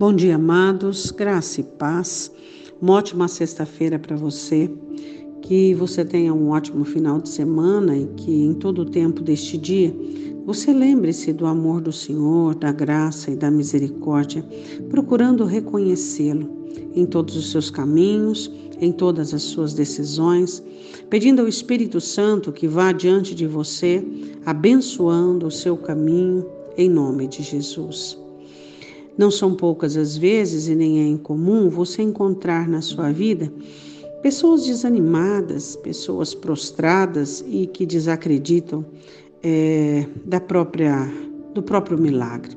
Bom dia, amados, graça e paz. Uma ótima sexta-feira para você. Que você tenha um ótimo final de semana e que em todo o tempo deste dia você lembre-se do amor do Senhor, da graça e da misericórdia, procurando reconhecê-lo em todos os seus caminhos, em todas as suas decisões, pedindo ao Espírito Santo que vá diante de você, abençoando o seu caminho, em nome de Jesus. Não são poucas as vezes e nem é incomum você encontrar na sua vida pessoas desanimadas, pessoas prostradas e que desacreditam é, da própria, do próprio milagre.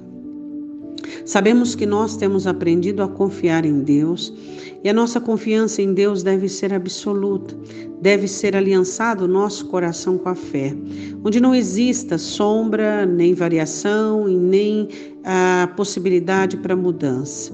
Sabemos que nós temos aprendido a confiar em Deus e a nossa confiança em Deus deve ser absoluta, deve ser aliançado o nosso coração com a fé, onde não exista sombra, nem variação e nem a possibilidade para mudança.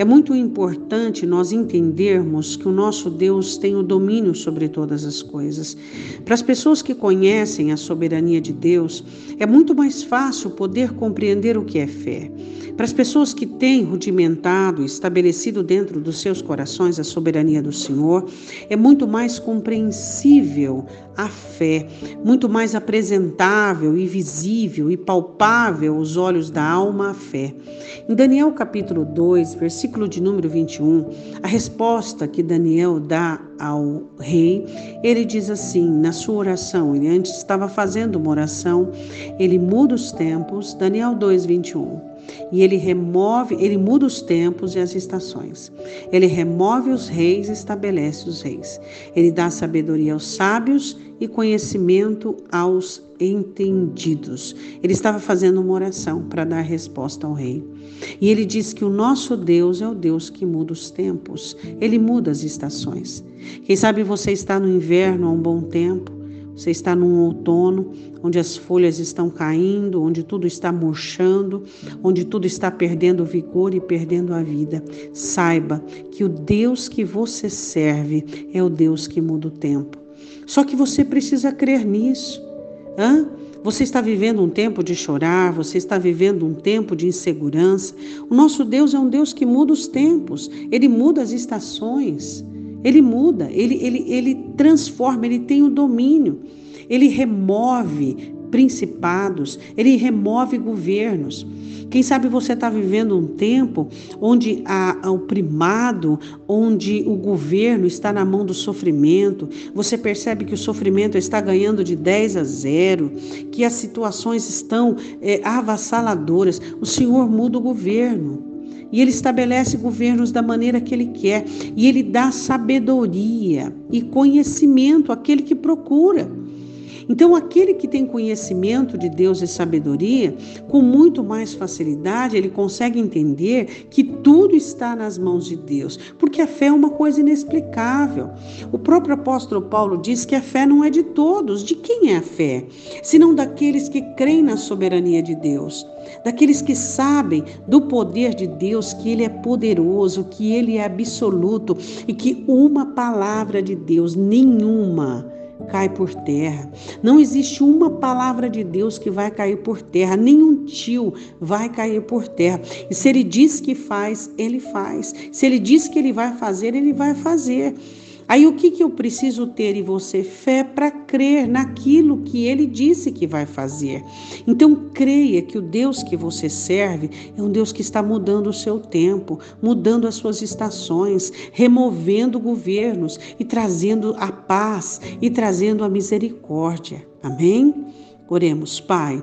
É muito importante nós entendermos que o nosso Deus tem o domínio sobre todas as coisas. Para as pessoas que conhecem a soberania de Deus, é muito mais fácil poder compreender o que é fé. Para as pessoas que têm rudimentado, estabelecido dentro dos seus corações a soberania do Senhor, é muito mais compreensível a fé, muito mais apresentável e visível e palpável aos olhos da alma a fé. Em Daniel capítulo 2, versículo de número 21, a resposta que Daniel dá ao rei, ele diz assim, na sua oração, ele antes estava fazendo uma oração, ele muda os tempos, Daniel 2, 21. E ele remove, ele muda os tempos e as estações. Ele remove os reis e estabelece os reis. Ele dá sabedoria aos sábios e conhecimento aos entendidos. Ele estava fazendo uma oração para dar resposta ao rei. E ele diz que o nosso Deus é o Deus que muda os tempos, ele muda as estações. Quem sabe você está no inverno há um bom tempo, você está num outono onde as folhas estão caindo, onde tudo está murchando, onde tudo está perdendo vigor e perdendo a vida. Saiba que o Deus que você serve é o Deus que muda o tempo. Só que você precisa crer nisso. Hã? Você está vivendo um tempo de chorar, você está vivendo um tempo de insegurança. O nosso Deus é um Deus que muda os tempos, ele muda as estações. Ele muda, ele, ele, ele transforma, ele tem o domínio, ele remove principados, ele remove governos. Quem sabe você está vivendo um tempo onde a, o primado, onde o governo está na mão do sofrimento, você percebe que o sofrimento está ganhando de 10 a 0, que as situações estão é, avassaladoras. O Senhor muda o governo. E ele estabelece governos da maneira que ele quer. E ele dá sabedoria e conhecimento àquele que procura. Então, aquele que tem conhecimento de Deus e sabedoria, com muito mais facilidade, ele consegue entender que tudo está nas mãos de Deus, porque a fé é uma coisa inexplicável. O próprio apóstolo Paulo diz que a fé não é de todos. De quem é a fé? Senão daqueles que creem na soberania de Deus, daqueles que sabem do poder de Deus, que Ele é poderoso, que Ele é absoluto e que uma palavra de Deus, nenhuma, cai por terra. Não existe uma palavra de Deus que vai cair por terra, nenhum tio vai cair por terra. E se ele diz que faz, ele faz. Se ele diz que ele vai fazer, ele vai fazer. Aí o que, que eu preciso ter em você? Fé para crer naquilo que ele disse que vai fazer. Então creia que o Deus que você serve é um Deus que está mudando o seu tempo, mudando as suas estações, removendo governos e trazendo a paz e trazendo a misericórdia. Amém? Oremos, Pai.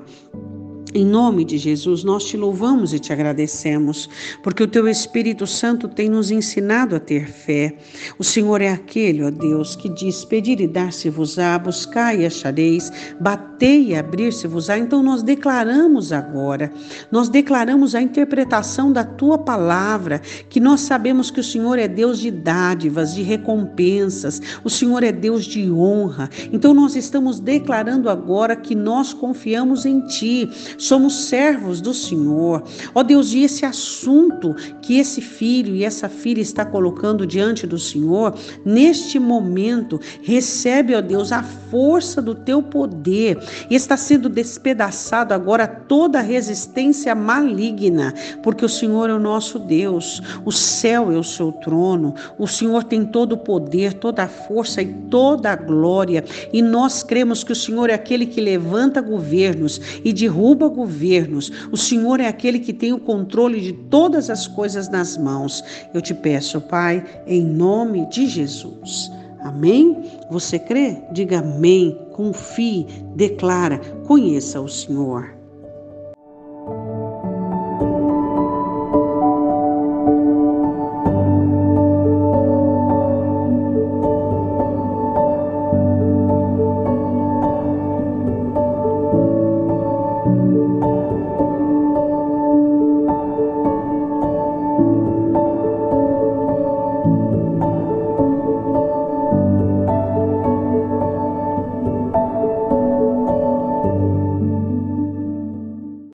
Em nome de Jesus, nós te louvamos e te agradecemos, porque o teu Espírito Santo tem nos ensinado a ter fé. O Senhor é aquele, ó Deus, que diz: Pedir e dar-se-vos-á, buscar e achareis, bater e abrir-se-vos-á. Então nós declaramos agora, nós declaramos a interpretação da tua palavra, que nós sabemos que o Senhor é Deus de dádivas, de recompensas, o Senhor é Deus de honra. Então nós estamos declarando agora que nós confiamos em ti somos servos do Senhor. Ó Deus, e esse assunto que esse filho e essa filha está colocando diante do Senhor, neste momento, recebe, ó Deus, a força do teu poder. E está sendo despedaçado agora toda resistência maligna, porque o Senhor é o nosso Deus, o céu é o seu trono, o Senhor tem todo o poder, toda a força e toda a glória, e nós cremos que o Senhor é aquele que levanta governos e derruba governos, o Senhor é aquele que tem o controle de todas as coisas nas mãos. Eu te peço, Pai, em nome de Jesus. Amém? Você crê? Diga amém, confie, declara, conheça o Senhor.